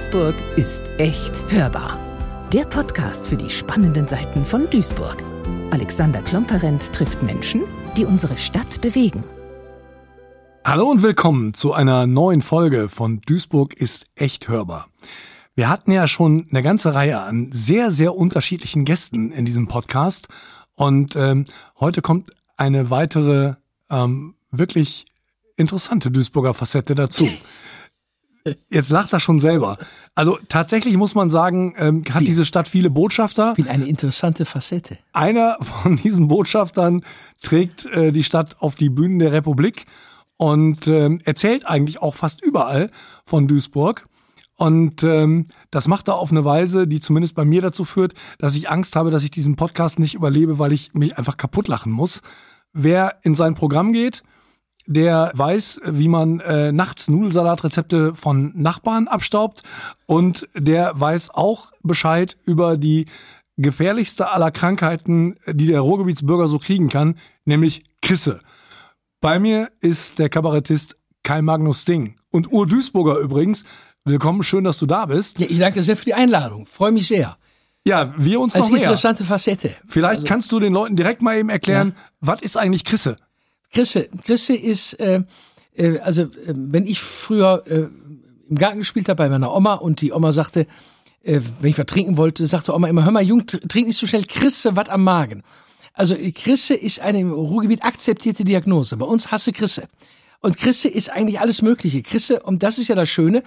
Duisburg ist echt hörbar. Der Podcast für die spannenden Seiten von Duisburg. Alexander Klomperent trifft Menschen, die unsere Stadt bewegen. Hallo und willkommen zu einer neuen Folge von Duisburg ist echt hörbar. Wir hatten ja schon eine ganze Reihe an sehr, sehr unterschiedlichen Gästen in diesem Podcast und ähm, heute kommt eine weitere ähm, wirklich interessante Duisburger Facette dazu. Jetzt lacht er schon selber. Also tatsächlich muss man sagen, ähm, hat diese Stadt viele Botschafter. Ich bin eine interessante Facette. Einer von diesen Botschaftern trägt äh, die Stadt auf die Bühnen der Republik und ähm, erzählt eigentlich auch fast überall von Duisburg. Und ähm, das macht er auf eine Weise, die zumindest bei mir dazu führt, dass ich Angst habe, dass ich diesen Podcast nicht überlebe, weil ich mich einfach kaputt lachen muss. Wer in sein Programm geht, der weiß, wie man äh, nachts Nudelsalatrezepte von Nachbarn abstaubt und der weiß auch Bescheid über die gefährlichste aller Krankheiten, die der Ruhrgebietsbürger so kriegen kann, nämlich Krisse. Bei mir ist der Kabarettist Kai Magnus Ding und Ur Duisburger übrigens. Willkommen, schön, dass du da bist. Ja, ich danke sehr für die Einladung. Freue mich sehr. Ja, wir uns Als noch mehr. interessante Facette. Vielleicht Also- kannst du den Leuten direkt mal eben erklären, was ist eigentlich Krisse? Chrisse, Chrisse ist, äh, äh, also äh, wenn ich früher äh, im Garten gespielt habe bei meiner Oma und die Oma sagte, äh, wenn ich was trinken wollte, sagte Oma immer, hör mal Jung, tr- trink nicht so schnell, Chrisse, was am Magen. Also äh, Chrisse ist eine im Ruhrgebiet akzeptierte Diagnose. Bei uns hasse Chrisse. Und Chrisse ist eigentlich alles Mögliche. Chrisse, und das ist ja das Schöne,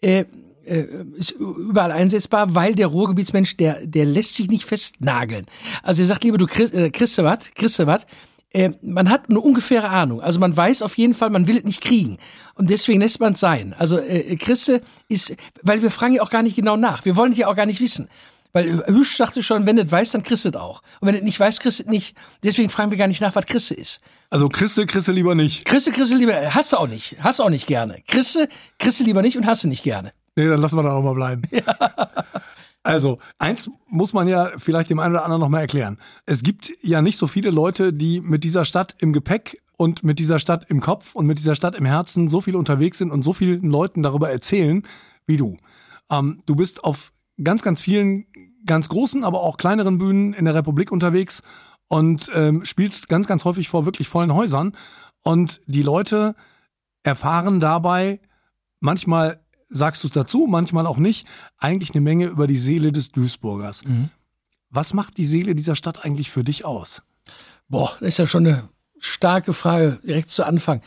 äh, äh, ist überall einsetzbar, weil der Ruhrgebietsmensch, der, der lässt sich nicht festnageln. Also er sagt lieber, du kriegst, äh, was, kriegst du was. Äh, man hat eine ungefähre Ahnung. Also man weiß auf jeden Fall, man will es nicht kriegen. Und deswegen lässt man es sein. Also äh, Chrisse ist, weil wir fragen ja auch gar nicht genau nach. Wir wollen ja auch gar nicht wissen. Weil Hüsch sagte schon, wenn es weißt, dann es auch. Und wenn du es nicht du es nicht. Deswegen fragen wir gar nicht nach, was Chrisse ist. Also Krisse, Krisse lieber nicht. Chrisse, Chrisse lieber, hast du auch nicht. Hast du auch nicht gerne. Chrisse, Chrisse lieber nicht und hast du nicht gerne. Nee, dann lassen wir da auch mal bleiben. Also, eins muss man ja vielleicht dem einen oder anderen noch mal erklären. Es gibt ja nicht so viele Leute, die mit dieser Stadt im Gepäck und mit dieser Stadt im Kopf und mit dieser Stadt im Herzen so viel unterwegs sind und so vielen Leuten darüber erzählen wie du. Ähm, du bist auf ganz, ganz vielen ganz großen, aber auch kleineren Bühnen in der Republik unterwegs und ähm, spielst ganz, ganz häufig vor wirklich vollen Häusern. Und die Leute erfahren dabei manchmal sagst du es dazu, manchmal auch nicht, eigentlich eine Menge über die Seele des Duisburgers. Was macht die Seele dieser Stadt eigentlich für dich aus? Boah, das ist ja schon eine starke Frage direkt zu Anfang.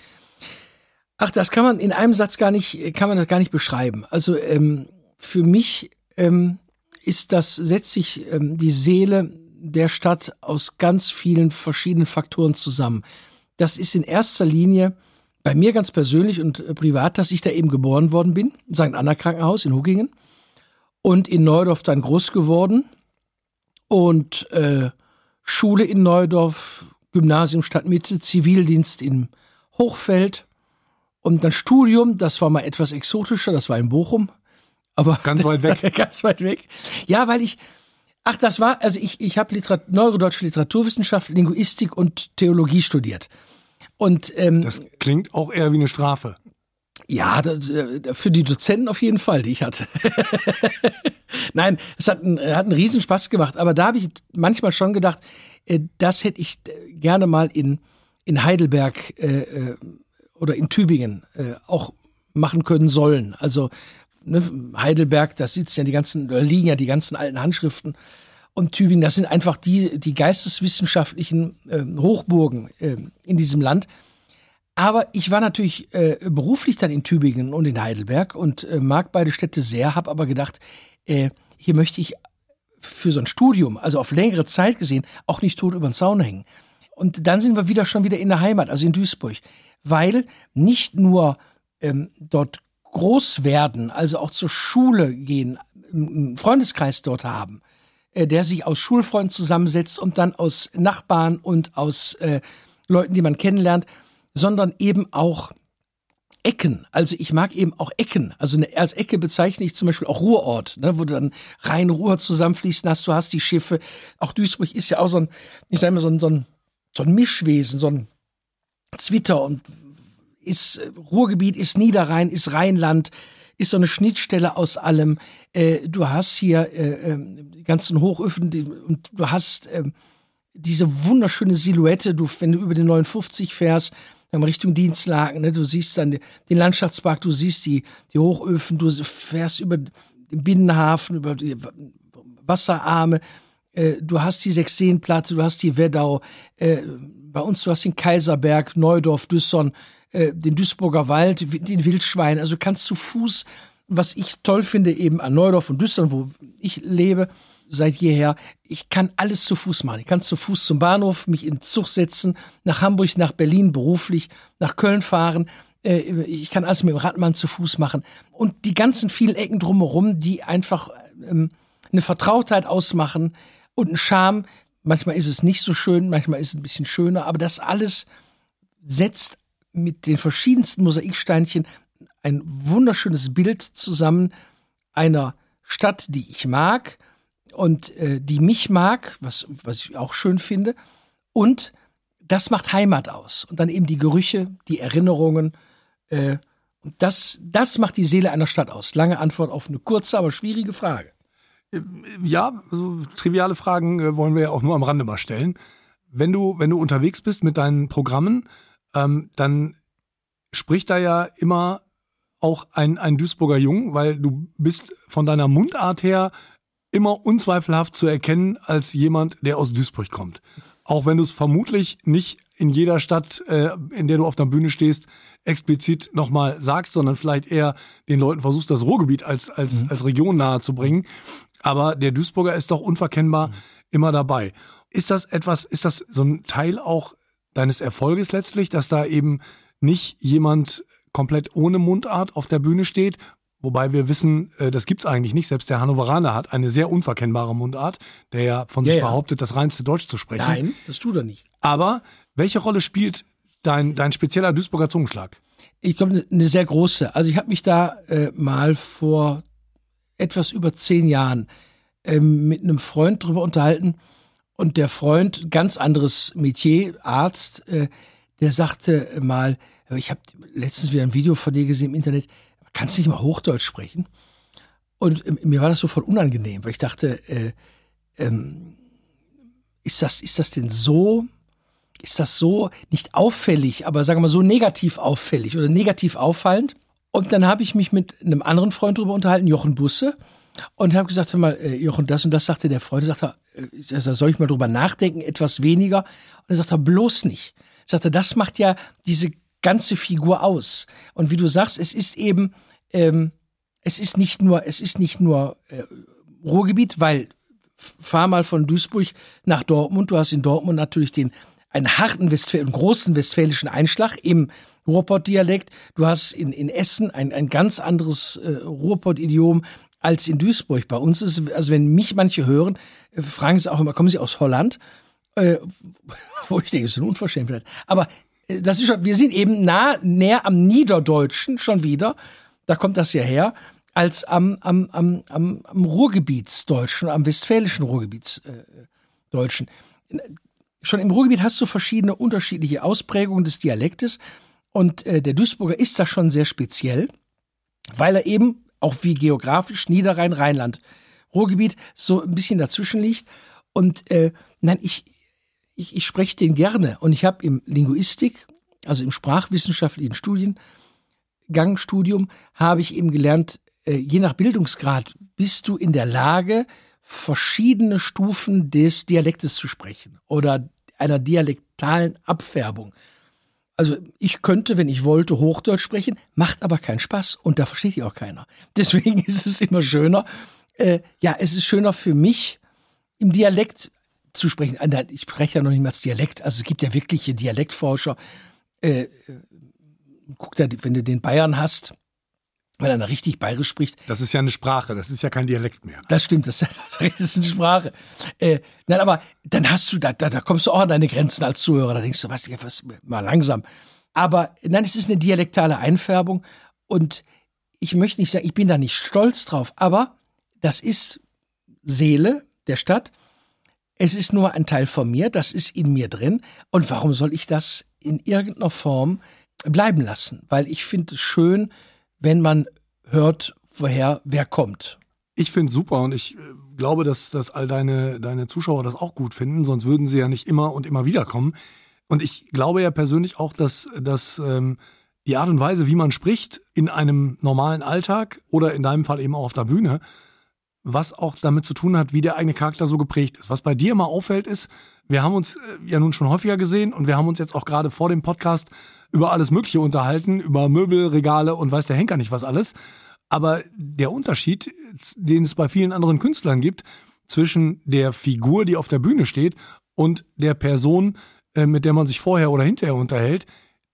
Ach, das kann man in einem Satz gar nicht, kann man das gar nicht beschreiben. Also ähm, für mich ähm, ist das setzt sich ähm, die Seele der Stadt aus ganz vielen verschiedenen Faktoren zusammen. Das ist in erster Linie bei mir ganz persönlich und äh, privat, dass ich da eben geboren worden bin, St. Anna Krankenhaus in Huggingen und in Neudorf dann groß geworden und äh, Schule in Neudorf, Gymnasium Stadtmitte, Zivildienst in Hochfeld und dann Studium, das war mal etwas exotischer, das war in Bochum, aber Ganz weit weg. ganz weit weg. Ja, weil ich Ach, das war, also ich, ich habe Literat neurodeutsche Literaturwissenschaft, Linguistik und Theologie studiert. Und ähm, Das klingt auch eher wie eine Strafe. ja, das, äh, für die Dozenten auf jeden Fall, die ich hatte. Nein, es hat einen, hat einen Riesenspaß gemacht, aber da habe ich manchmal schon gedacht, äh, das hätte ich äh, gerne mal in, in Heidelberg äh, äh, oder in Tübingen äh, auch machen können sollen. Also ne, Heidelberg, da sitzen ja die ganzen, da liegen ja die ganzen alten Handschriften. Und Tübingen, das sind einfach die, die geisteswissenschaftlichen äh, Hochburgen äh, in diesem Land. Aber ich war natürlich äh, beruflich dann in Tübingen und in Heidelberg und äh, mag beide Städte sehr, habe aber gedacht, äh, hier möchte ich für so ein Studium, also auf längere Zeit gesehen, auch nicht tot über den Zaun hängen. Und dann sind wir wieder schon wieder in der Heimat, also in Duisburg, weil nicht nur ähm, dort groß werden, also auch zur Schule gehen, einen Freundeskreis dort haben, der sich aus Schulfreunden zusammensetzt und dann aus Nachbarn und aus äh, Leuten, die man kennenlernt, sondern eben auch Ecken. Also ich mag eben auch Ecken. Also eine, als Ecke bezeichne ich zum Beispiel auch Ruhrort, ne, wo dann Rhein-Ruhr zusammenfließen hast. Du hast die Schiffe. Auch Duisburg ist ja auch so ein, ich sag mal, so ein, so ein, so ein Mischwesen, so ein Zwitter und ist äh, Ruhrgebiet, ist Niederrhein, ist Rheinland, ist so eine Schnittstelle aus allem. Äh, du hast hier äh, äh, die ganzen Hochöfen die, und du hast äh, diese wunderschöne Silhouette. Du, wenn du über den 59 fährst, dann Richtung Dienstlagen, ne, du siehst dann den Landschaftspark, du siehst die, die Hochöfen, du fährst über den Binnenhafen, über die Wasserarme. Äh, du hast die Sechseenplatte, du hast die Weddau, äh, bei uns du hast den Kaiserberg, Neudorf, Düsson, äh, den Duisburger Wald, den Wildschwein. Also kannst zu Fuß, was ich toll finde, eben an Neudorf und Düsson, wo ich lebe, seit jeher, ich kann alles zu Fuß machen. Ich kann zu Fuß zum Bahnhof, mich in Zug setzen, nach Hamburg, nach Berlin beruflich, nach Köln fahren. Äh, ich kann alles mit dem Radmann zu Fuß machen. Und die ganzen vielen Ecken drumherum, die einfach ähm, eine Vertrautheit ausmachen und einen Charme. Manchmal ist es nicht so schön, manchmal ist es ein bisschen schöner, aber das alles setzt mit den verschiedensten Mosaiksteinchen ein wunderschönes Bild zusammen einer Stadt, die ich mag und äh, die mich mag, was, was ich auch schön finde. Und das macht Heimat aus. Und dann eben die Gerüche, die Erinnerungen. Äh, das, das macht die Seele einer Stadt aus. Lange Antwort auf eine kurze, aber schwierige Frage. Ja, so triviale Fragen äh, wollen wir ja auch nur am Rande mal stellen. Wenn du, wenn du unterwegs bist mit deinen Programmen, ähm, dann spricht da ja immer auch ein, ein Duisburger Jung, weil du bist von deiner Mundart her immer unzweifelhaft zu erkennen als jemand, der aus Duisburg kommt. Auch wenn du es vermutlich nicht in jeder Stadt, äh, in der du auf der Bühne stehst, explizit nochmal sagst, sondern vielleicht eher den Leuten versuchst, das Ruhrgebiet als, als, mhm. als Region nahe zu bringen. Aber der Duisburger ist doch unverkennbar mhm. immer dabei. Ist das etwas, ist das so ein Teil auch deines Erfolges letztlich, dass da eben nicht jemand komplett ohne Mundart auf der Bühne steht, Wobei wir wissen, äh, das gibt's eigentlich nicht. Selbst der Hannoveraner hat eine sehr unverkennbare Mundart, der ja von sich ja, ja. behauptet, das reinste Deutsch zu sprechen. Nein, das tut er nicht. Aber welche Rolle spielt dein, dein spezieller Duisburger Zungenschlag? Ich glaube, eine sehr große. Also ich habe mich da äh, mal vor etwas über zehn Jahren äh, mit einem Freund drüber unterhalten. Und der Freund, ganz anderes Metier, Arzt, äh, der sagte mal, ich habe letztens wieder ein Video von dir gesehen im Internet, kannst nicht mal Hochdeutsch sprechen? Und äh, mir war das sofort unangenehm, weil ich dachte, äh, ähm, ist das, ist das denn so, ist das so nicht auffällig, aber sagen wir mal so negativ auffällig oder negativ auffallend? Und dann habe ich mich mit einem anderen Freund darüber unterhalten, Jochen Busse, und habe gesagt, hör mal, äh, Jochen, das und das sagte der Freund, sagte, äh, soll ich mal drüber nachdenken, etwas weniger? Und er sagte, bloß nicht. Sagte, das macht ja diese ganze Figur aus. Und wie du sagst, es ist eben, ähm, es ist nicht nur, es ist nicht nur äh, Ruhrgebiet, weil fahr mal von Duisburg nach Dortmund. Du hast in Dortmund natürlich den einen harten Westfäl großen westfälischen Einschlag im Ruhrpott-Dialekt. Du hast in, in Essen ein, ein ganz anderes äh, Ruhrpott-Idiom als in Duisburg. Bei uns ist, also wenn mich manche hören, äh, fragen sie auch immer, kommen sie aus Holland? Äh, wo ich denke, das ist eine Unverschämtheit. Aber das ist schon, wir sind eben nah, näher am Niederdeutschen schon wieder, da kommt das ja her, als am, am, am, am, am Ruhrgebietsdeutschen, am westfälischen Ruhrgebietsdeutschen. Schon im Ruhrgebiet hast du verschiedene unterschiedliche Ausprägungen des Dialektes und äh, der Duisburger ist da schon sehr speziell, weil er eben auch wie geografisch Niederrhein, Rheinland, Ruhrgebiet so ein bisschen dazwischen liegt. Und äh, nein, ich, ich, ich spreche den gerne. Und ich habe im Linguistik, also im sprachwissenschaftlichen Studiengangstudium, habe ich eben gelernt, äh, je nach Bildungsgrad bist du in der Lage, verschiedene Stufen des Dialektes zu sprechen oder einer dialektalen Abfärbung. Also ich könnte, wenn ich wollte, Hochdeutsch sprechen, macht aber keinen Spaß und da versteht ja auch keiner. Deswegen ist es immer schöner. Äh, ja, es ist schöner für mich, im Dialekt zu sprechen. Ich spreche ja noch nicht mal als Dialekt. Also es gibt ja wirkliche Dialektforscher. Äh, äh, guck da, wenn du den Bayern hast, wenn einer richtig bayerisch spricht. Das ist ja eine Sprache, das ist ja kein Dialekt mehr. Das stimmt, das, ist eine Sprache. Äh, nein, aber dann hast du, da, da, da kommst du auch an deine Grenzen als Zuhörer. Da denkst du, was, was mal langsam. Aber nein, es ist eine dialektale Einfärbung und ich möchte nicht sagen, ich bin da nicht stolz drauf, aber das ist Seele der Stadt es ist nur ein Teil von mir, das ist in mir drin. Und warum soll ich das in irgendeiner Form bleiben lassen? Weil ich finde es schön, wenn man hört, woher wer kommt. Ich finde super und ich äh, glaube, dass, dass all deine, deine Zuschauer das auch gut finden, sonst würden sie ja nicht immer und immer wieder kommen. Und ich glaube ja persönlich auch, dass, dass ähm, die Art und Weise, wie man spricht in einem normalen Alltag oder in deinem Fall eben auch auf der Bühne, was auch damit zu tun hat, wie der eigene Charakter so geprägt ist. Was bei dir immer auffällt, ist, wir haben uns äh, ja nun schon häufiger gesehen und wir haben uns jetzt auch gerade vor dem Podcast über alles Mögliche unterhalten, über Möbel, Regale und weiß der Henker nicht was alles. Aber der Unterschied, den es bei vielen anderen Künstlern gibt, zwischen der Figur, die auf der Bühne steht, und der Person, äh, mit der man sich vorher oder hinterher unterhält,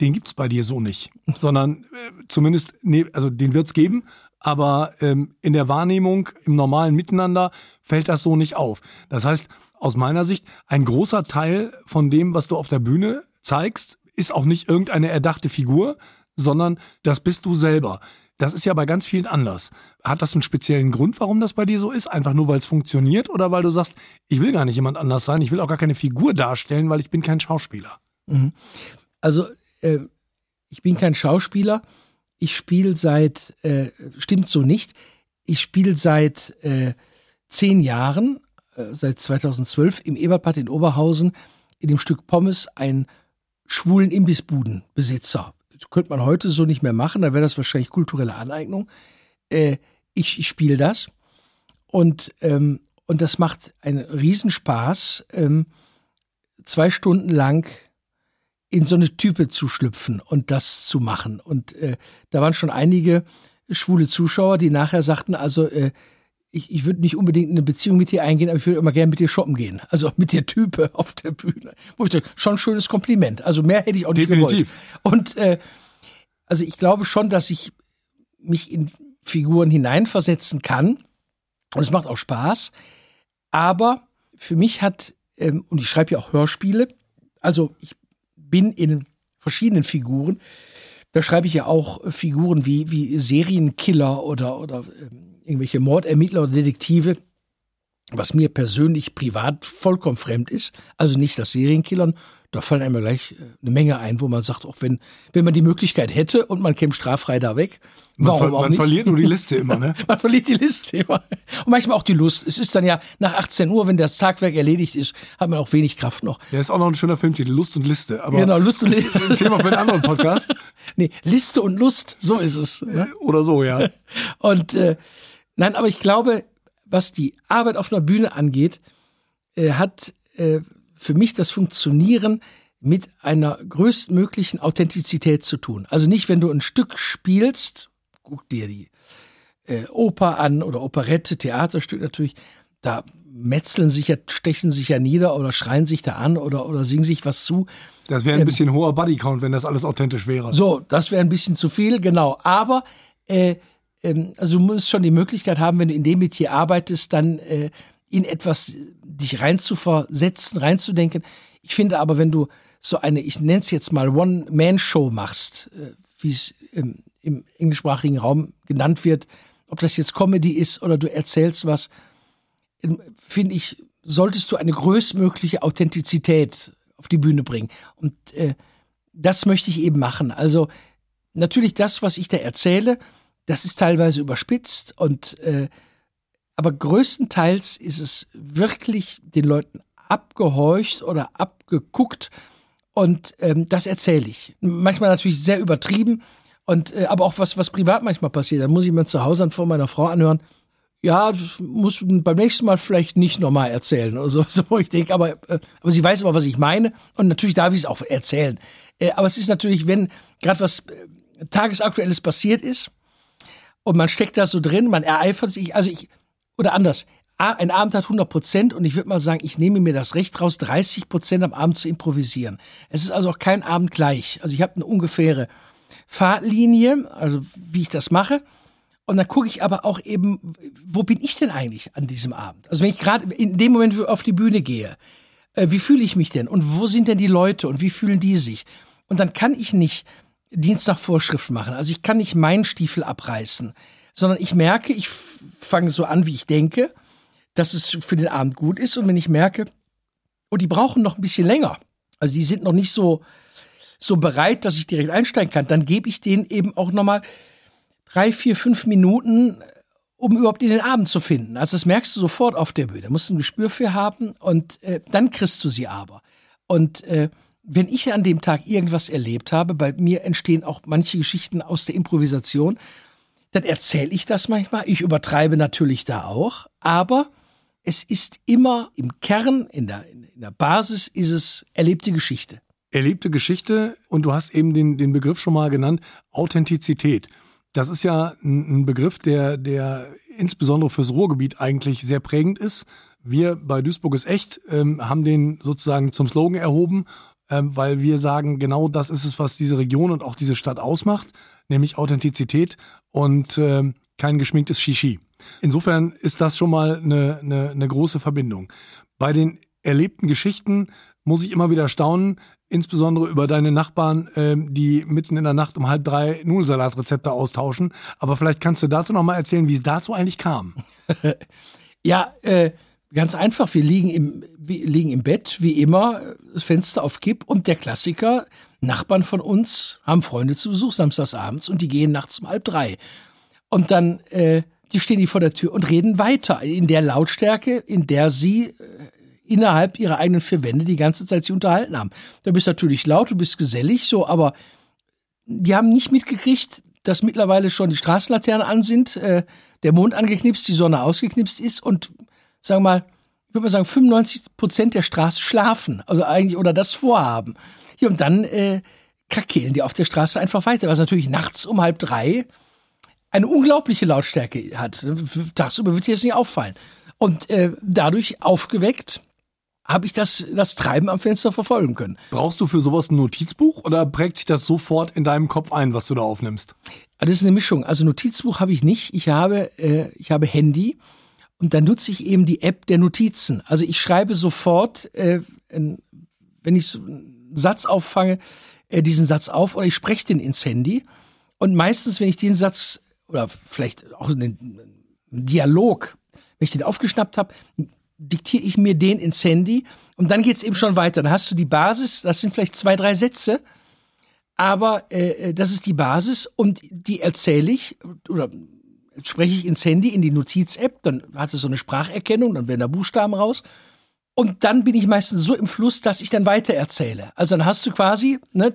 den gibt's bei dir so nicht. Sondern äh, zumindest, nee, also den wird's geben, aber ähm, in der Wahrnehmung, im normalen Miteinander fällt das so nicht auf. Das heißt, aus meiner Sicht, ein großer Teil von dem, was du auf der Bühne zeigst, ist auch nicht irgendeine erdachte Figur, sondern das bist du selber. Das ist ja bei ganz vielen anders. Hat das einen speziellen Grund, warum das bei dir so ist? Einfach nur, weil es funktioniert oder weil du sagst, ich will gar nicht jemand anders sein, ich will auch gar keine Figur darstellen, weil ich bin kein Schauspieler? Mhm. Also, äh, ich bin kein Schauspieler. Ich spiele seit, äh, stimmt so nicht, ich spiele seit äh, zehn Jahren, äh, seit 2012 im Ebertbad in Oberhausen in dem Stück Pommes ein schwulen Imbissbudenbesitzer. Das könnte man heute so nicht mehr machen, da wäre das wahrscheinlich kulturelle Aneignung. Äh, ich ich spiele das und, ähm, und das macht einen Riesenspaß, ähm, zwei Stunden lang in so eine Type zu schlüpfen und das zu machen. Und äh, da waren schon einige schwule Zuschauer, die nachher sagten, also äh, ich, ich würde nicht unbedingt eine Beziehung mit dir eingehen, aber ich würde immer gerne mit dir shoppen gehen. Also mit dir Type auf der Bühne. Wo ich dachte, schon ein schönes Kompliment. Also mehr hätte ich auch nicht Definitiv. gewollt. Und äh, also ich glaube schon, dass ich mich in Figuren hineinversetzen kann. Und es macht auch Spaß. Aber für mich hat, ähm, und ich schreibe ja auch Hörspiele, also ich bin in verschiedenen Figuren. Da schreibe ich ja auch Figuren wie, wie Serienkiller oder, oder ähm, irgendwelche Mordermittler oder Detektive, was mir persönlich privat vollkommen fremd ist. Also nicht das Serienkillern. Da fallen einem gleich äh, eine Menge ein, wo man sagt, auch wenn, wenn man die Möglichkeit hätte und man käme straffrei da weg, warum man, auch man nicht? Man verliert nur die Liste immer, ne? man verliert die Liste immer. Und manchmal auch die Lust. Es ist dann ja nach 18 Uhr, wenn das Tagwerk erledigt ist, hat man auch wenig Kraft noch. Ja, ist auch noch ein schöner Filmtitel, Lust und Liste. Aber genau, Lust und Liste. Ein Thema für einen anderen Podcast. nee, Liste und Lust, so ist es. Ne? Oder so, ja. Und äh, nein, aber ich glaube, was die Arbeit auf einer Bühne angeht, äh, hat äh, für mich das Funktionieren mit einer größtmöglichen Authentizität zu tun. Also nicht, wenn du ein Stück spielst, guck dir die äh, Oper an oder Operette, Theaterstück natürlich, da metzeln sich ja, stechen sich ja nieder oder schreien sich da an oder, oder singen sich was zu. Das wäre ein ähm, bisschen hoher Bodycount, wenn das alles authentisch wäre. So, das wäre ein bisschen zu viel, genau. Aber äh, ähm, also du musst schon die Möglichkeit haben, wenn du in dem Metier arbeitest, dann äh, in etwas dich reinzuversetzen, reinzudenken. Ich finde aber, wenn du so eine, ich nenne es jetzt mal One-Man-Show machst, äh, wie es im, im englischsprachigen Raum genannt wird, ob das jetzt Comedy ist oder du erzählst was, ähm, finde ich, solltest du eine größtmögliche Authentizität auf die Bühne bringen. Und äh, das möchte ich eben machen. Also natürlich das, was ich da erzähle, das ist teilweise überspitzt und äh, aber größtenteils ist es wirklich den Leuten abgehorcht oder abgeguckt und ähm, das erzähle ich. Manchmal natürlich sehr übertrieben und äh, aber auch was was privat manchmal passiert. Dann muss ich mir zu Hause dann vor meiner Frau anhören. Ja, das muss beim nächsten Mal vielleicht nicht nochmal erzählen oder so, so ich denke, aber äh, aber sie weiß aber, was ich meine und natürlich darf ich es auch erzählen. Äh, aber es ist natürlich, wenn gerade was äh, tagesaktuelles passiert ist, und man steckt da so drin, man ereifert sich, also ich, oder anders, ein Abend hat 100 Prozent und ich würde mal sagen, ich nehme mir das Recht raus, 30 Prozent am Abend zu improvisieren. Es ist also auch kein Abend gleich. Also ich habe eine ungefähre Fahrtlinie, also wie ich das mache. Und dann gucke ich aber auch eben, wo bin ich denn eigentlich an diesem Abend? Also wenn ich gerade in dem Moment auf die Bühne gehe, äh, wie fühle ich mich denn? Und wo sind denn die Leute und wie fühlen die sich? Und dann kann ich nicht Dienst nach Vorschrift machen. Also ich kann nicht meinen Stiefel abreißen, sondern ich merke, ich fange so an, wie ich denke, dass es für den Abend gut ist. Und wenn ich merke, oh, die brauchen noch ein bisschen länger, also die sind noch nicht so, so bereit, dass ich direkt einsteigen kann, dann gebe ich denen eben auch nochmal drei, vier, fünf Minuten, um überhaupt in den Abend zu finden. Also das merkst du sofort auf der Bühne. Da musst du ein Gespür für haben und äh, dann kriegst du sie aber. Und äh, wenn ich an dem Tag irgendwas erlebt habe, bei mir entstehen auch manche Geschichten aus der Improvisation, dann erzähle ich das manchmal. Ich übertreibe natürlich da auch, aber es ist immer im Kern, in der, in der Basis ist es erlebte Geschichte. Erlebte Geschichte und du hast eben den, den Begriff schon mal genannt, Authentizität. Das ist ja ein Begriff, der, der insbesondere fürs Ruhrgebiet eigentlich sehr prägend ist. Wir bei Duisburg ist echt ähm, haben den sozusagen zum Slogan erhoben ähm, weil wir sagen, genau das ist es, was diese Region und auch diese Stadt ausmacht, nämlich Authentizität und ähm, kein geschminktes Shishi. Insofern ist das schon mal eine, eine, eine große Verbindung. Bei den erlebten Geschichten muss ich immer wieder staunen, insbesondere über deine Nachbarn, ähm, die mitten in der Nacht um halb drei Nudelsalat-Rezepte austauschen. Aber vielleicht kannst du dazu noch mal erzählen, wie es dazu eigentlich kam. ja, äh, Ganz einfach, wir liegen im, wir liegen im Bett, wie immer, das Fenster auf Kipp und der Klassiker, Nachbarn von uns haben Freunde zu Besuch samstags abends und die gehen nachts um halb drei. Und dann äh, die stehen die vor der Tür und reden weiter in der Lautstärke, in der sie äh, innerhalb ihrer eigenen vier Wände die ganze Zeit sich unterhalten haben. Da bist natürlich laut, du bist gesellig, so, aber die haben nicht mitgekriegt, dass mittlerweile schon die Straßenlaternen an sind, äh, der Mond angeknipst, die Sonne ausgeknipst ist und sagen wir mal, ich würde mal sagen, 95 Prozent der Straße schlafen, also eigentlich oder das vorhaben. Ja, und dann äh, krakehlen die auf der Straße einfach weiter, was natürlich nachts um halb drei eine unglaubliche Lautstärke hat. Tagsüber wird dir das nicht auffallen. Und äh, dadurch aufgeweckt habe ich das, das Treiben am Fenster verfolgen können. Brauchst du für sowas ein Notizbuch oder prägt sich das sofort in deinem Kopf ein, was du da aufnimmst? Das ist eine Mischung. Also Notizbuch habe ich nicht. Ich habe, äh, ich habe Handy und dann nutze ich eben die App der Notizen. Also ich schreibe sofort, äh, wenn ich einen Satz auffange, äh, diesen Satz auf oder ich spreche den ins Handy. Und meistens, wenn ich den Satz oder vielleicht auch einen Dialog, wenn ich den aufgeschnappt habe, diktiere ich mir den ins Handy und dann geht's eben schon weiter. Dann hast du die Basis, das sind vielleicht zwei, drei Sätze, aber äh, das ist die Basis und die erzähle ich oder spreche ich ins Handy, in die Notiz-App, dann hat es so eine Spracherkennung, dann werden da Buchstaben raus. Und dann bin ich meistens so im Fluss, dass ich dann weiter erzähle. Also dann hast du quasi, ne,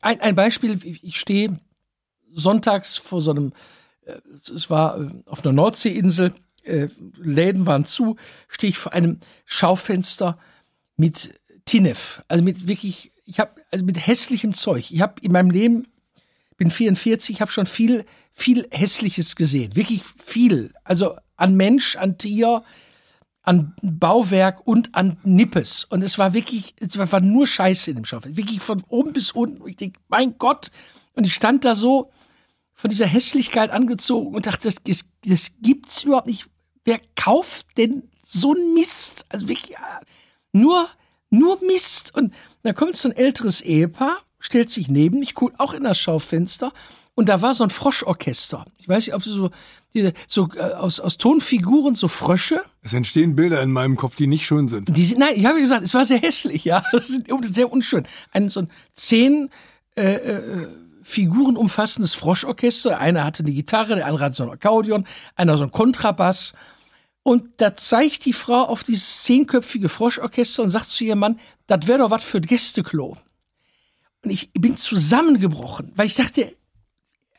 ein, ein Beispiel, ich stehe sonntags vor so einem, äh, es war äh, auf einer Nordseeinsel, äh, Läden waren zu, stehe ich vor einem Schaufenster mit Tinef, also mit wirklich, ich habe also mit hässlichem Zeug. Ich habe in meinem Leben bin 44, habe schon viel, viel Hässliches gesehen. Wirklich viel. Also an Mensch, an Tier, an Bauwerk und an Nippes. Und es war wirklich, es war nur Scheiße in dem Schaufel. Wirklich von oben bis unten. Ich denke, mein Gott. Und ich stand da so von dieser Hässlichkeit angezogen und dachte, das, das, das gibt's überhaupt nicht. Wer kauft denn so ein Mist? Also wirklich, nur, nur Mist. Und da kommt so ein älteres Ehepaar stellt sich neben mich, guckt auch in das Schaufenster und da war so ein Froschorchester. Ich weiß nicht, ob sie so, die, so äh, aus, aus Tonfiguren, so Frösche. Es entstehen Bilder in meinem Kopf, die nicht schön sind. Die sind nein, ich habe gesagt, es war sehr hässlich, ja. Das ist sehr unschön. Ein so ein zehn äh, äh, Figuren umfassendes Froschorchester. Einer hatte eine Gitarre, der andere hatte so ein Akkordeon, einer so ein Kontrabass. Und da zeigt die Frau auf dieses zehnköpfige Froschorchester und sagt zu ihrem Mann, das wäre doch was für Gästeklo. Und ich bin zusammengebrochen, weil ich dachte,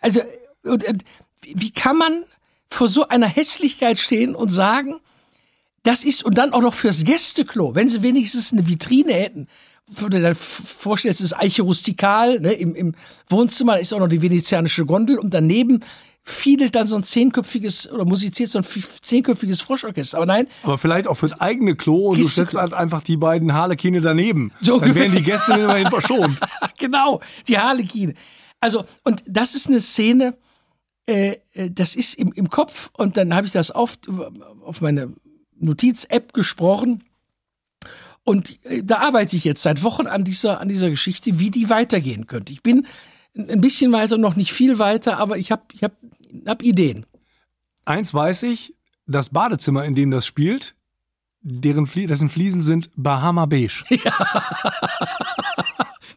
also, und, und, wie kann man vor so einer Hässlichkeit stehen und sagen, das ist, und dann auch noch fürs Gästeklo, wenn sie wenigstens eine Vitrine hätten, würde dir vorstellen, es ist Eiche rustikal, ne, im, im Wohnzimmer ist auch noch die venezianische Gondel und daneben fiedelt dann so ein zehnköpfiges oder musiziert so ein zehnköpfiges Froschorchester. Aber nein. Aber vielleicht auch fürs eigene Klo und du setzt halt einfach die beiden Harlekine daneben. So dann wären die Gäste immerhin verschont. genau, die Harlekine. Also, und das ist eine Szene, äh, äh, das ist im, im Kopf und dann habe ich das auf, auf meine Notiz-App gesprochen. Und äh, da arbeite ich jetzt seit Wochen an dieser, an dieser Geschichte, wie die weitergehen könnte. Ich bin ein bisschen weiter, noch nicht viel weiter, aber ich habe ich hab, hab Ideen. Eins weiß ich, das Badezimmer, in dem das spielt, deren Flie dessen Fliesen sind Bahama Beige.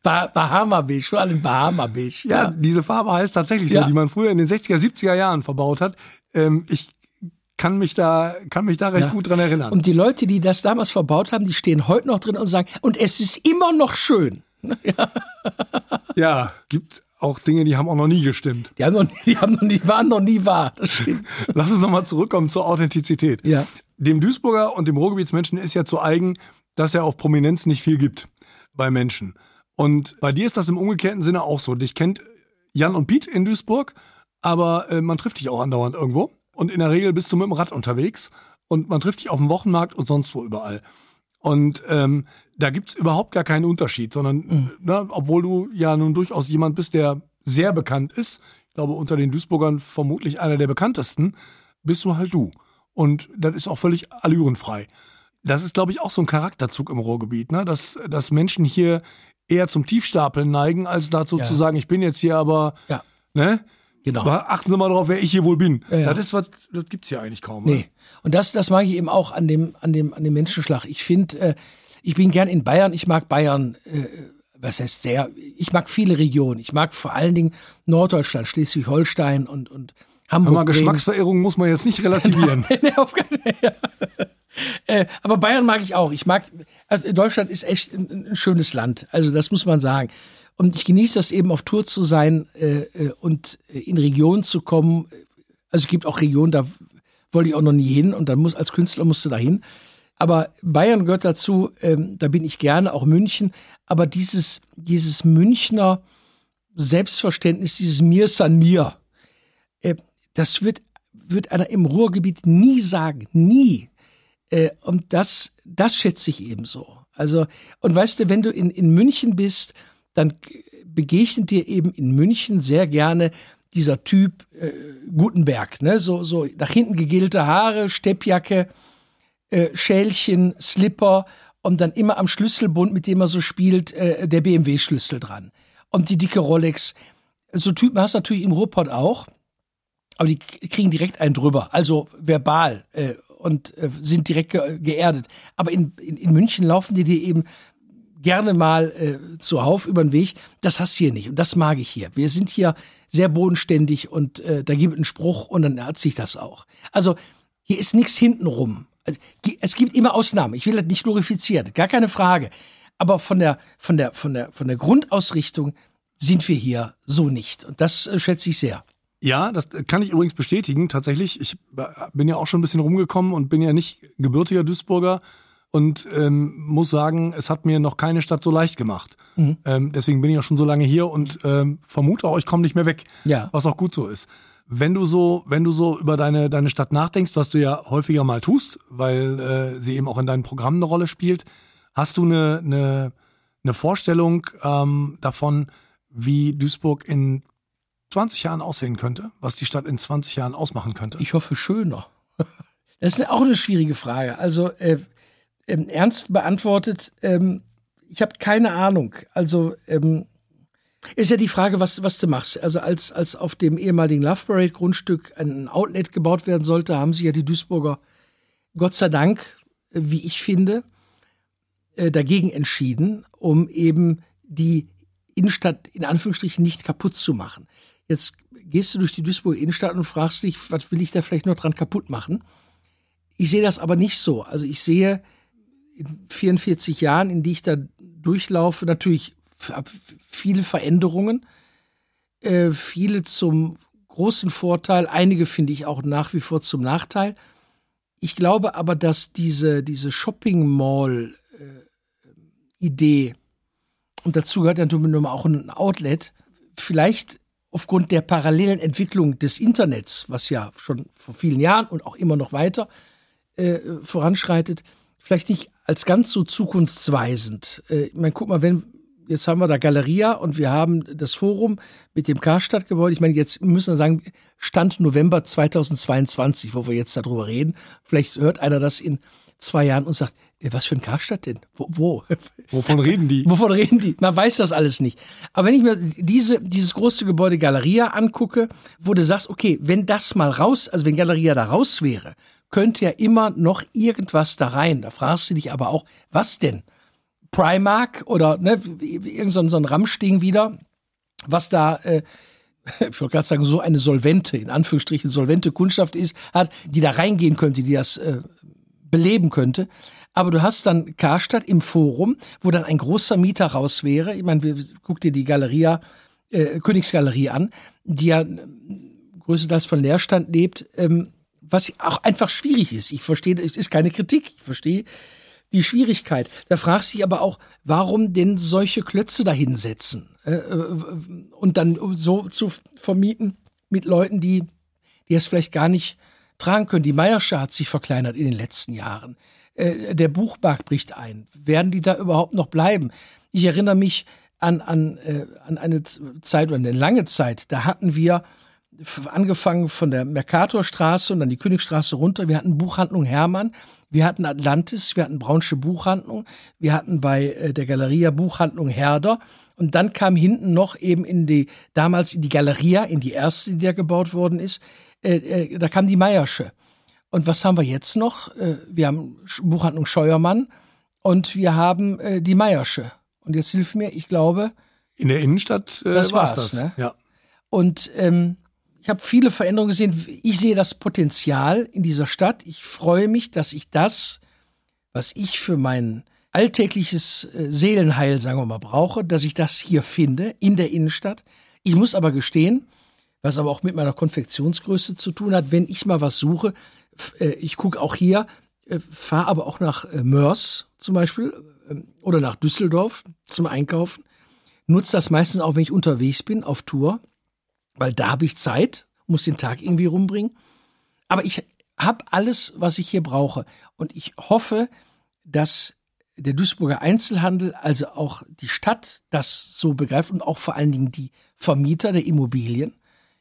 Bah Bahama Beige, vor allem Bahama Beige. Ja, diese Farbe heißt tatsächlich so, Ja. die man früher in den 60er, 70er Jahren verbaut hat. Ähm, ich kann mich da, kann mich da recht Ja. gut dran erinnern. Und die Leute, die das damals verbaut haben, die stehen heute noch drin und sagen, und es ist immer noch schön. ja, gibt auch Dinge, die haben auch noch nie gestimmt. Die haben noch nie, die haben noch nie, waren noch nie wahr. Das stimmt. Lass uns nochmal zurückkommen zur Authentizität. Ja. Dem Duisburger und dem Ruhrgebietsmenschen ist ja zu eigen, dass er auf Prominenz nicht viel gibt bei Menschen. Und bei dir ist das im umgekehrten Sinne auch so. Dich kennt Jan und Piet in Duisburg, aber äh, man trifft dich auch andauernd irgendwo. Und in der Regel bist du mit dem Rad unterwegs und man trifft dich auf dem Wochenmarkt und sonst wo überall. Und ähm, da gibt's überhaupt gar keinen Unterschied, sondern, ne, obwohl du ja nun durchaus jemand bist, der sehr bekannt ist, ich glaube unter den Duisburgern vermutlich einer der bekanntesten, bist du halt du. Und das ist auch völlig allürenfrei. Das ist, glaube ich, auch so ein Charakterzug im Ruhrgebiet, ne? dass, dass Menschen hier eher zum Tiefstapeln neigen, als dazu Ja. zu sagen, ich bin jetzt hier aber, Ja, ne? Genau. Aber achten Sie mal drauf, wer ich hier wohl bin. Ja, ja. Das ist was, das gibt's hier eigentlich kaum. ne? Nee. Und das, das mag ich eben auch an dem, an dem, an dem Menschenschlag. Ich finde, äh, ich bin gern in Bayern. Ich mag Bayern, äh, was heißt sehr, ich mag viele Regionen. Ich mag vor allen Dingen Norddeutschland, Schleswig-Holstein und, und Hamburg. Aber. Geschmacksverirrung muss man jetzt nicht relativieren. nee, auf keinen ja. äh, Aber Bayern mag ich auch. Ich mag, also Deutschland ist echt ein, ein schönes Land. Also das muss man sagen. Und ich genieße das eben auf Tour zu sein äh, äh, und in Regionen zu kommen. Also es gibt auch Regionen, da wollte ich auch noch nie hin und dann muss als Künstler musst du da hin. Aber Bayern gehört dazu, ähm, da bin ich gerne, auch München. Aber dieses, dieses Münchner Selbstverständnis, dieses Mir san mir, äh, das wird, wird einer im Ruhrgebiet nie sagen. Nie. Äh, und das, das schätze ich ebenso. Also, und weißt du, wenn du in, in München bist, dann begegnet dir eben in München sehr gerne dieser Typ äh, Gutenberg, ne? So, so nach hinten gegelte Haare, Steppjacke, äh, Schälchen, Slipper und dann immer am Schlüsselbund, mit dem er so spielt, äh, der BMW-Schlüssel dran. Und die dicke Rolex. So Typen hast du natürlich im Ruhrpott auch, aber die kriegen direkt einen drüber, also verbal äh, und äh, sind direkt ge geerdet. Aber in, in, in München laufen die dir eben gerne mal äh, zuhauf über den Weg. Das hast du hier nicht und das mag ich hier. Wir sind hier sehr bodenständig und äh, da gibt es einen Spruch und dann hat sich das auch. Also hier ist nichts hintenrum. Also, es gibt immer Ausnahmen. Ich will das nicht glorifizieren, gar keine Frage. Aber von der von der von der von der Grundausrichtung sind wir hier so nicht und das äh, schätze ich sehr. Ja, das kann ich übrigens bestätigen. Tatsächlich, ich bin ja auch schon ein bisschen rumgekommen und bin ja nicht gebürtiger Duisburger und ähm, muss sagen, es hat mir noch keine Stadt so leicht gemacht. Mhm. Ähm, deswegen bin ich auch schon so lange hier und ähm, vermute auch, ich komme nicht mehr weg. Ja. Was auch gut so ist. Wenn du so, wenn du so über deine deine Stadt nachdenkst, was du ja häufiger mal tust, weil äh, sie eben auch in deinen Programmen eine Rolle spielt, hast du eine eine, eine Vorstellung ähm, davon, wie Duisburg in 20 Jahren aussehen könnte, was die Stadt in 20 Jahren ausmachen könnte? Ich hoffe schöner. Das ist auch eine schwierige Frage. Also äh, ähm, ernst beantwortet, ähm, ich habe keine Ahnung. Also ähm, ist ja die Frage, was, was du machst. Also als, als auf dem ehemaligen Love Parade Grundstück ein Outlet gebaut werden sollte, haben sich ja die Duisburger Gott sei Dank, wie ich finde, äh, dagegen entschieden, um eben die Innenstadt in Anführungsstrichen nicht kaputt zu machen. Jetzt gehst du durch die Duisburger Innenstadt und fragst dich, was will ich da vielleicht noch dran kaputt machen? Ich sehe das aber nicht so. Also ich sehe 44 Jahren, in die ich da durchlaufe, natürlich viele Veränderungen, äh, viele zum großen Vorteil, einige finde ich auch nach wie vor zum Nachteil. Ich glaube aber, dass diese, diese Shopping Mall äh, und dazu gehört natürlich auch ein Outlet, vielleicht aufgrund der parallelen Entwicklung des Internets, was ja schon vor vielen Jahren und auch immer noch weiter äh, voranschreitet, vielleicht nicht als ganz so zukunftsweisend. Äh, ich meine, guck mal, wenn jetzt haben wir da Galeria und wir haben das Forum mit dem Karstadtgebäude. Ich meine, jetzt müssen wir sagen, Stand November 2022, wo wir jetzt darüber reden. Vielleicht hört einer das in zwei Jahren und sagt, was für ein Karstadt denn? Wo? wo? Wovon reden die? Wovon reden die? Man weiß das alles nicht. Aber wenn ich mir diese, dieses große Gebäude Galeria angucke, wo du sagst, okay, wenn das mal raus, also wenn Galeria da raus wäre, könnte ja immer noch irgendwas da rein. Da fragst du dich aber auch, was denn? Primark oder ne, irgend so ein Ramschding wieder, was da äh, ich wollte gerade sagen, so eine solvente, in Anführungsstrichen solvente Kundschaft ist, hat, die da reingehen könnte, die das äh, beleben könnte. Aber du hast dann Karstadt im Forum, wo dann ein großer Mieter raus wäre. Ich meine, guck dir die Galeria, äh, Königsgalerie an, die ja äh, größtenteils von Leerstand lebt, ähm, was auch einfach schwierig ist. Ich verstehe, es ist keine Kritik. Ich verstehe die Schwierigkeit. Da fragst du dich aber auch, warum denn solche Klötze dahinsetzen? Äh, äh, und dann so zu vermieten mit Leuten, die, die es vielleicht gar nicht tragen können. Die Meiersche hat sich verkleinert in den letzten Jahren. Äh, der Buchmarkt bricht ein. Werden die da überhaupt noch bleiben? Ich erinnere mich an, an, an eine Zeit oder eine lange Zeit, da hatten wir angefangen von der Mercatorstraße und dann die Königstraße runter. Wir hatten Buchhandlung Hermann, wir hatten Atlantis, wir hatten Braunsche Buchhandlung, wir hatten bei äh, der Galeria Buchhandlung Herder und dann kam hinten noch eben in die, damals in die Galeria, in die erste, die da gebaut worden ist, äh, äh, da kam die Meiersche. Und was haben wir jetzt noch? Äh, wir haben Buchhandlung Scheuermann und wir haben die Meiersche. Und jetzt hilf mir, ich glaube. In der Innenstadt äh, das war's, das. ne? Ja. Und ähm, ich habe viele Veränderungen gesehen. Ich sehe das Potenzial in dieser Stadt. Ich freue mich, dass ich das, was ich für mein alltägliches Seelenheil, sagen wir mal, brauche, dass ich das hier finde, in der Innenstadt. Ich muss aber gestehen, was aber auch mit meiner Konfektionsgröße zu tun hat, wenn ich mal was suche, äh, ich gucke auch hier, äh, fahre aber auch nach Mörs zum Beispiel ähm, oder nach Düsseldorf zum Einkaufen, nutze das meistens auch, wenn ich unterwegs bin, auf Tour weil da habe ich Zeit, muss den Tag irgendwie rumbringen. Aber ich habe alles, was ich hier brauche. Und ich hoffe, dass der Duisburger Einzelhandel, also auch die Stadt, das so begreift und auch vor allen Dingen die Vermieter der Immobilien.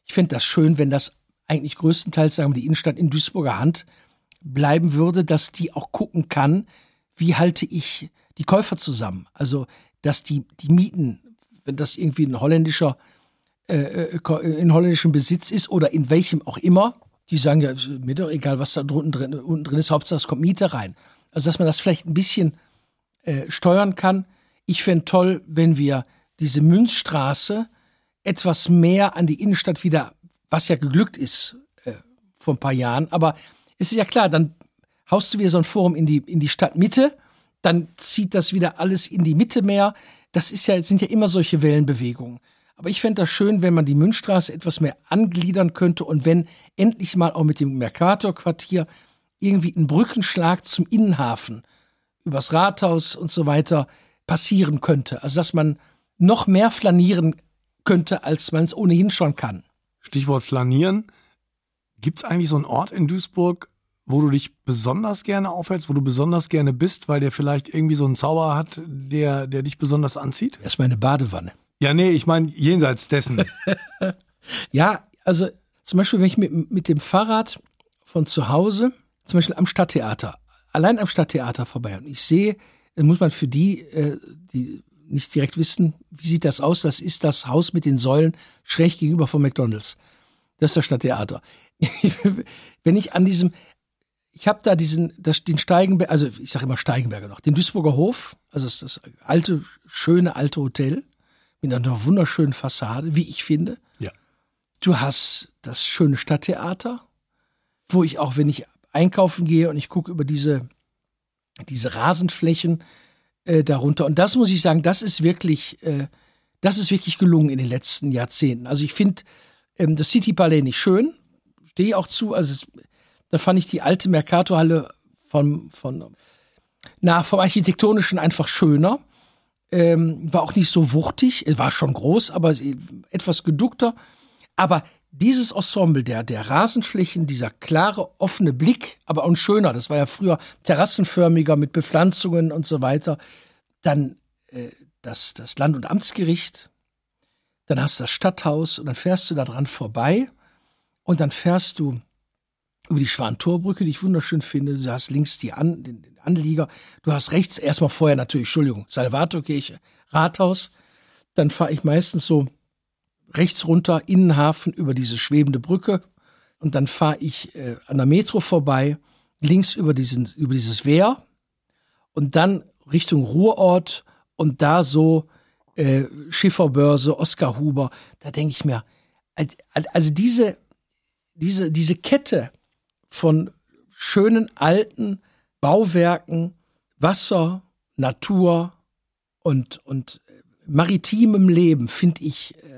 Ich finde das schön, wenn das eigentlich größtenteils, sagen wir, die Innenstadt in Duisburger Hand bleiben würde, dass die auch gucken kann, wie halte ich die Käufer zusammen. Also, dass die, die Mieten, wenn das irgendwie ein holländischer äh, äh, in holländischem Besitz ist oder in welchem auch immer, die sagen ja, mir doch egal, was da unten drin, unten drin ist, Hauptsache es kommt Miete rein. Also dass man das vielleicht ein bisschen äh, steuern kann. Ich fände toll, wenn wir diese Münzstraße etwas mehr an die Innenstadt wieder, was ja geglückt ist äh, vor ein paar Jahren, aber es ist ja klar, dann haust du wieder so ein Forum in die, in die Stadtmitte, dann zieht das wieder alles in die Mitte mehr. Das ist ja, sind ja immer solche Wellenbewegungen. Aber ich fände das schön, wenn man die Münchstraße etwas mehr angliedern könnte und wenn endlich mal auch mit dem Mercator-Quartier irgendwie ein Brückenschlag zum Innenhafen übers Rathaus und so weiter passieren könnte. Also dass man noch mehr flanieren könnte, als man es ohnehin schon kann. Stichwort flanieren. Gibt es eigentlich so einen Ort in Duisburg, wo du dich besonders gerne aufhältst, wo du besonders gerne bist, weil der vielleicht irgendwie so einen Zauber hat, der, der dich besonders anzieht? Erstmal eine Badewanne. Ja, nee, ich meine jenseits dessen. ja, also zum Beispiel, wenn ich mit, mit dem Fahrrad von zu Hause, zum Beispiel am Stadttheater, allein am Stadttheater vorbei und ich sehe, dann muss man für die, äh, die nicht direkt wissen, wie sieht das aus, das ist das Haus mit den Säulen schräg gegenüber vom McDonalds. Das ist das Stadttheater. wenn ich an diesem, ich habe da diesen, das, den Steigenberg, also ich sage immer Steigenberger noch, den Duisburger Hof, also das, das alte, schöne alte Hotel mit einer wunderschönen Fassade, wie ich finde. Ja. Du hast das schöne Stadttheater, wo ich auch, wenn ich einkaufen gehe und ich gucke über diese, diese Rasenflächen äh, darunter. Und das muss ich sagen, das ist wirklich, äh, das ist wirklich gelungen in den letzten Jahrzehnten. Also ich finde ähm, das City Palais nicht schön, stehe auch zu. Also es, da fand ich die alte Mercatorhalle von, von, na, vom Architektonischen einfach schöner ähm, war auch nicht so wuchtig, war schon groß, aber etwas geduckter. Aber dieses Ensemble der, der Rasenflächen, dieser klare, offene Blick, aber auch ein schöner, das war ja früher terrassenförmiger mit Bepflanzungen und so weiter. Dann äh, das, das Land- und Amtsgericht, dann hast du das Stadthaus und dann fährst du da dran vorbei und dann fährst du über die Schwantorbrücke, die ich wunderschön finde. Du hast links die An den, Anlieger. Du hast rechts erstmal vorher natürlich, Entschuldigung, Salvatorkirche, Rathaus. Dann fahre ich meistens so rechts runter Innenhafen über diese schwebende Brücke. Und dann fahre ich äh, an der Metro vorbei, links über, diesen, über dieses Wehr und dann Richtung Ruhrort und da so äh, Schifferbörse, Oskar Huber, da denke ich mir, also diese, diese, diese Kette von schönen alten Bauwerken, Wasser, Natur und, und maritimem Leben, finde ich, äh,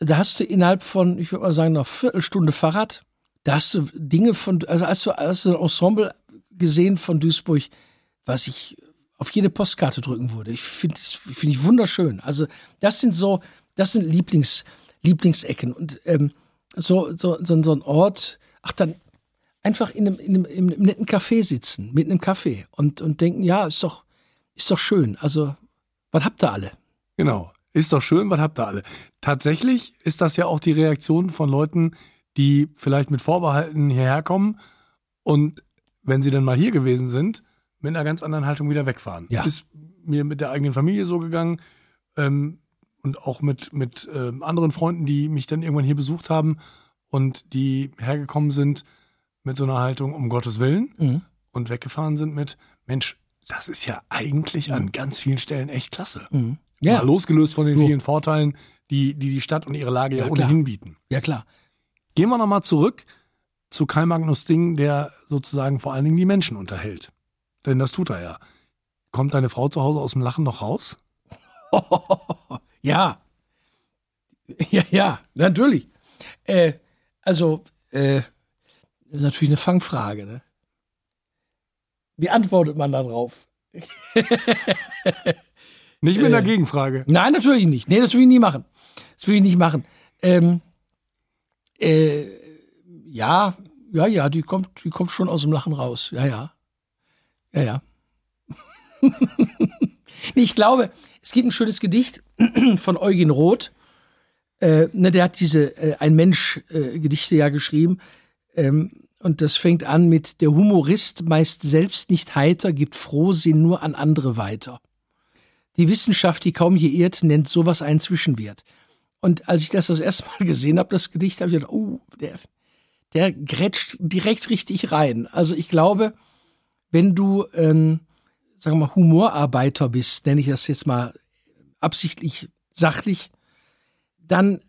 da hast du innerhalb von, ich würde mal sagen, einer Viertelstunde Fahrrad, da hast du Dinge von, also hast du, hast du ein Ensemble gesehen von Duisburg, was ich auf jede Postkarte drücken würde. Ich finde finde ich wunderschön. Also das sind so, das sind Lieblings, Lieblingsecken und ähm, so, so, so, so ein Ort, ach dann einfach in einem, in einem, in einem netten Café sitzen, mit einem Kaffee und, und denken, ja, ist doch, ist doch schön. Also, was habt ihr alle? Genau. Ist doch schön, was habt ihr alle? Tatsächlich ist das ja auch die Reaktion von Leuten, die vielleicht mit Vorbehalten hierher kommen und wenn sie dann mal hier gewesen sind, mit einer ganz anderen Haltung wieder wegfahren. Ja. Ist mir mit der eigenen Familie so gegangen ähm, und auch mit, mit ähm, anderen Freunden, die mich dann irgendwann hier besucht haben und die hergekommen sind mit so einer Haltung, um Gottes Willen Mhm. und weggefahren sind mit, Mensch, das ist ja eigentlich an ganz vielen Stellen echt klasse. Mhm. Ja, Mal losgelöst von den So. vielen Vorteilen, die, die die Stadt und ihre Lage ja, Ja, klar. ohnehin bieten. ja klar. Gehen wir nochmal zurück zu Karl Magnus Ding, der sozusagen vor allen Dingen die Menschen unterhält. Denn das tut er ja. Kommt deine Frau zu Hause aus dem Lachen noch raus? ja. Ja, ja, natürlich. Äh, also, äh, das ist natürlich eine Fangfrage, ne? Wie antwortet man da drauf? Nicht mit Äh. einer Gegenfrage. Nein, natürlich nicht. Nee, das will ich nie machen. Das will ich nicht machen. Ähm, äh, ja, ja, ja, die kommt, die kommt schon aus dem Lachen raus. Ja, ja. Ja, ja. nee, ich glaube, es gibt ein schönes Gedicht von Eugen Roth. Äh, ne, der hat diese äh, Ein Mensch äh, Gedichte ja geschrieben. Ähm, und das fängt an mit Der Humorist meist selbst nicht heiter, gibt Frohsinn nur an andere weiter. Die Wissenschaft, die kaum je irrt, nennt sowas einen Zwischenwert. Und als ich das das erste Mal gesehen habe, das Gedicht, habe ich gedacht, oh, der, der grätscht direkt richtig rein. Also ich glaube, wenn du, ähm, sagen wir mal, Humorarbeiter bist, nenne ich das jetzt mal absichtlich sachlich, dann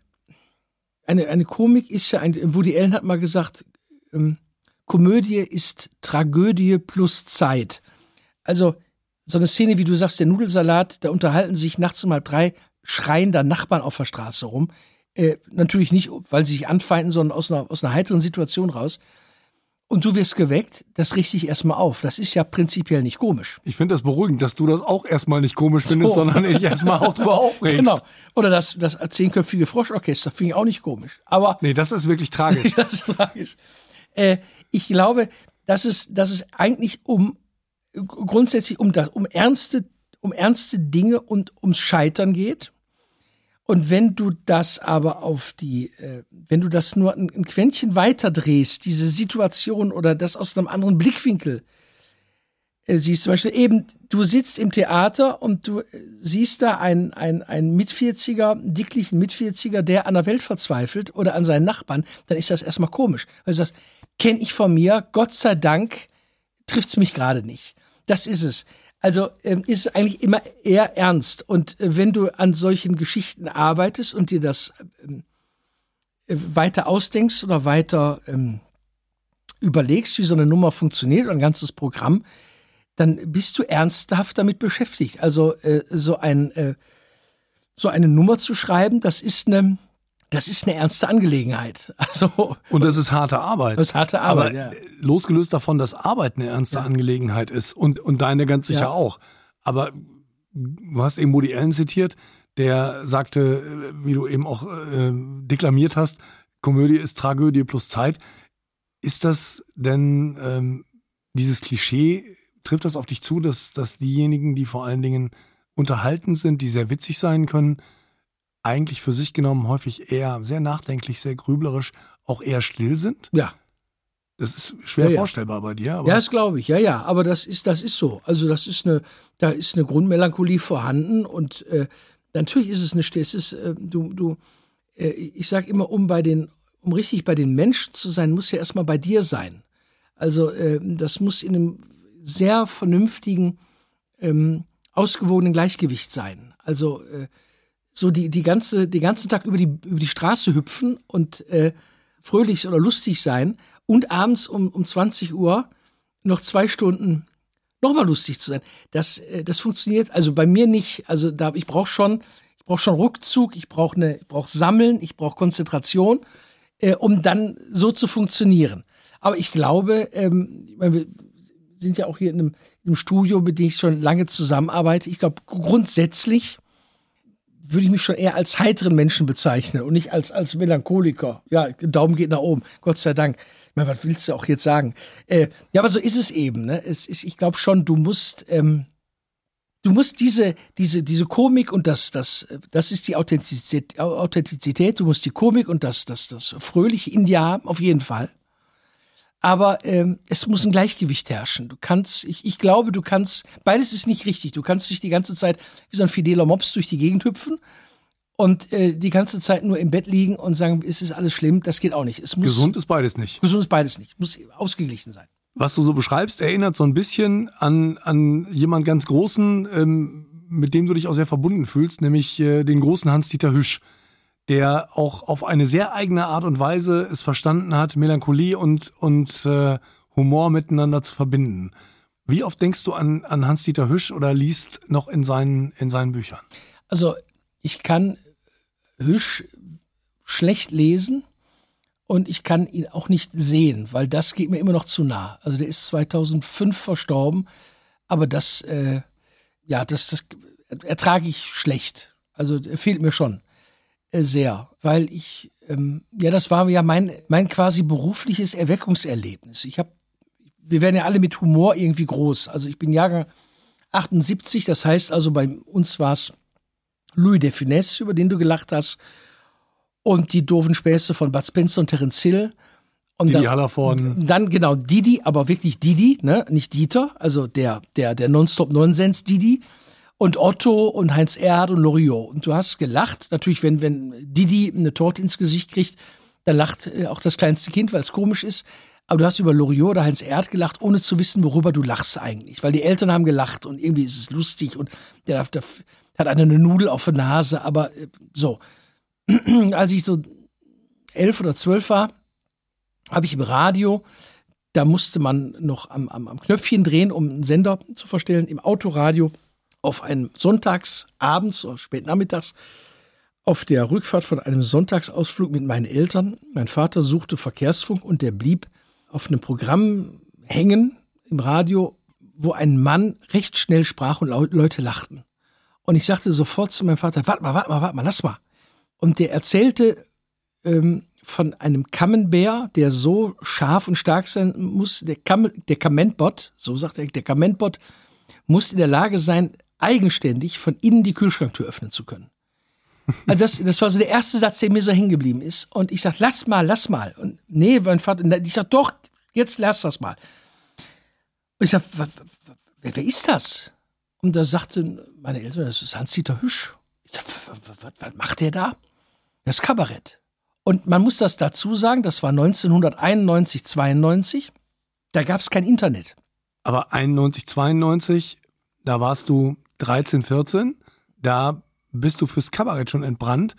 eine, eine Komik ist ja ein, Woody Allen hat mal gesagt, ähm, Komödie ist Tragödie plus Zeit. Also so eine Szene, wie du sagst, der Nudelsalat, da unterhalten sich nachts um halb drei schreiender Nachbarn auf der Straße rum. Äh, natürlich nicht, weil sie sich anfeinden, sondern aus einer, aus einer heiteren Situation raus. Und du wirst geweckt, das richte ich erstmal auf. Das ist ja prinzipiell nicht komisch. Ich finde das beruhigend, dass du das auch erstmal nicht komisch findest, So. sondern ich erstmal auch drüber aufregst. Genau. Oder das, das zehnköpfige Froschorchester finde ich auch nicht komisch. Aber Nee, das ist wirklich tragisch. das ist tragisch. Äh, ich glaube, dass es, dass es eigentlich um grundsätzlich um das, um ernste, um ernste Dinge und ums Scheitern geht. Und wenn du das aber auf die, äh, wenn du das nur ein, ein Quäntchen weiter drehst, diese Situation oder das aus einem anderen Blickwinkel äh, siehst, zum Beispiel eben, du sitzt im Theater und du äh, siehst da einen, einen, einen Mitvierziger, dicklichen Mitvierziger, der an der Welt verzweifelt oder an seinen Nachbarn, dann ist das erstmal komisch. Weil du sagst, kenne ich von mir, Gott sei Dank trifft's mich gerade nicht. Das ist es. Also ähm, ist es eigentlich immer eher ernst. Und äh, wenn du an solchen Geschichten arbeitest und dir das ähm, äh, weiter ausdenkst oder weiter ähm, überlegst, wie so eine Nummer funktioniert oder ein ganzes Programm, dann bist du ernsthaft damit beschäftigt. Also äh, so ein äh, so eine Nummer zu schreiben, das ist eine das ist eine ernste Angelegenheit. Also Und das ist harte Arbeit. Das ist harte Arbeit, Aber ja. losgelöst davon, dass Arbeit eine ernste Ja. Angelegenheit ist und, und deine ganz sicher Ja. auch. Aber du hast eben Woody Allen zitiert, der sagte, wie du eben auch äh, deklamiert hast, Komödie ist Tragödie plus Zeit. Ist das denn ähm, dieses Klischee, trifft das auf dich zu, dass, dass diejenigen, die vor allen Dingen unterhalten sind, die sehr witzig sein können, eigentlich für sich genommen häufig eher sehr nachdenklich, sehr grüblerisch, auch eher still sind? ja, Das ist schwer Ja, ja. vorstellbar bei dir. Aber Ja, das glaube ich, ja, ja. Aber das ist, das ist so. Also das ist eine, da ist eine Grundmelancholie vorhanden und äh, natürlich ist es eine, es ist, äh, du, du, äh, ich sag immer, um bei den, um richtig bei den Menschen zu sein, muss ja erstmal bei dir sein. Also äh, das muss in einem sehr vernünftigen, ähm, ausgewogenen Gleichgewicht sein. Also äh, so die, die ganze, den ganzen Tag über die, über die Straße hüpfen und äh, fröhlich oder lustig sein und abends um, um 20 Uhr noch zwei Stunden nochmal lustig zu sein. Das, äh, das funktioniert also bei mir nicht. Also da ich brauche schon, ich brauche schon Rückzug, ich brauche eine, ich brauche Sammeln, ich brauche Konzentration, äh, um dann so zu funktionieren. Aber ich glaube, ähm, wir sind ja auch hier in einem, in einem Studio, mit dem ich schon lange zusammenarbeite. Ich glaube, grundsätzlich würde ich mich schon eher als heiteren Menschen bezeichnen und nicht als, als Melancholiker. Ja, Daumen geht nach oben, Gott sei Dank. Ich meine, was willst du auch jetzt sagen? Äh, ja, aber so ist es eben. Ne? Es ist, ich glaube schon, du musst, ähm, du musst diese, diese, diese Komik und das, das, das ist die Authentizität, Authentizität. Du musst die Komik und das, das, das Fröhliche in dir haben, auf jeden Fall. Aber ähm, es muss ein Gleichgewicht herrschen. Du kannst, ich, ich glaube, du kannst, beides ist nicht richtig. Du kannst nicht die ganze Zeit wie so ein fideler Mops durch die Gegend hüpfen und äh, die ganze Zeit nur im Bett liegen und sagen, es ist alles schlimm. Das geht auch nicht. Es muss, gesund ist beides nicht. gesund ist beides nicht. Muss ausgeglichen sein. Was du so beschreibst, erinnert so ein bisschen an, an jemand ganz Großen, ähm, mit dem du dich auch sehr verbunden fühlst, nämlich äh, den großen Hans-Dieter Hüsch, der auch auf eine sehr eigene Art und Weise es verstanden hat, Melancholie und, und äh, Humor miteinander zu verbinden. Wie oft denkst du an, an Hans-Dieter Hüsch oder liest noch in seinen, in seinen Büchern? Also ich kann Hüsch schlecht lesen und ich kann ihn auch nicht sehen, weil das geht mir immer noch zu nah. Also der ist 2005 verstorben, aber das, äh, ja, das, das ertrage ich schlecht. Also der fehlt mir schon sehr, weil ich, ähm, ja, das war ja mein, mein quasi berufliches Erweckungserlebnis. Ich habe, wir werden ja alle mit Humor irgendwie groß. Also ich bin Jahrgang 78, das heißt also bei uns war es Louis de Funès, über den du gelacht hast, und die doofen Späße von Bud Spencer und Terence Hill. Und Didi dann, Hallervorden. dann genau Didi, aber wirklich Didi, ne, nicht Dieter, also der der der Nonstop Nonsens Didi und Otto und Heinz Erhard und Loriot. Und du hast gelacht, natürlich wenn wenn Didi eine Torte ins Gesicht kriegt, dann lacht äh, auch das kleinste Kind, weil es komisch ist. Aber du hast über Loriot oder Heinz Erhard gelacht, ohne zu wissen, worüber du lachst eigentlich. Weil die Eltern haben gelacht und irgendwie ist es lustig und der, der hat eine Nudel auf der Nase, aber äh, so. Als ich so elf oder zwölf war, habe ich im Radio, da musste man noch am, am, am Knöpfchen drehen, um einen Sender zu verstellen, im Autoradio auf einem Sonntagsabends oder spät nachmittags auf der Rückfahrt von einem Sonntagsausflug mit meinen Eltern. Mein Vater suchte Verkehrsfunk und der blieb auf einem Programm hängen im Radio, wo ein Mann recht schnell sprach und Leute lachten. Und ich sagte sofort zu meinem Vater, warte mal, warte mal, warte mal, lass mal. Und der erzählte ähm, von einem Camembert, der so scharf und stark sein muss, der, Kam der Kamentbot, so sagt er, der Kamentbot muss in der Lage sein, eigenständig von innen die Kühlschranktür öffnen zu können. Also das, das war so der erste Satz, der mir so hängen geblieben ist. Und ich sag, lass mal, lass mal. Und nee, mein Vater, ich sag, doch, jetzt lass das mal. Und ich sag, wer, wer ist das? Und da sagte meine Eltern, das ist Hans-Dieter Hüsch. Ich sag, was, was macht der da? Das Kabarett. Und man muss das dazu sagen, das war 1991, 92. Da gab es kein Internet. Aber 91, 92, da warst du 13, 14. Da bist du fürs Kabarett schon entbrannt.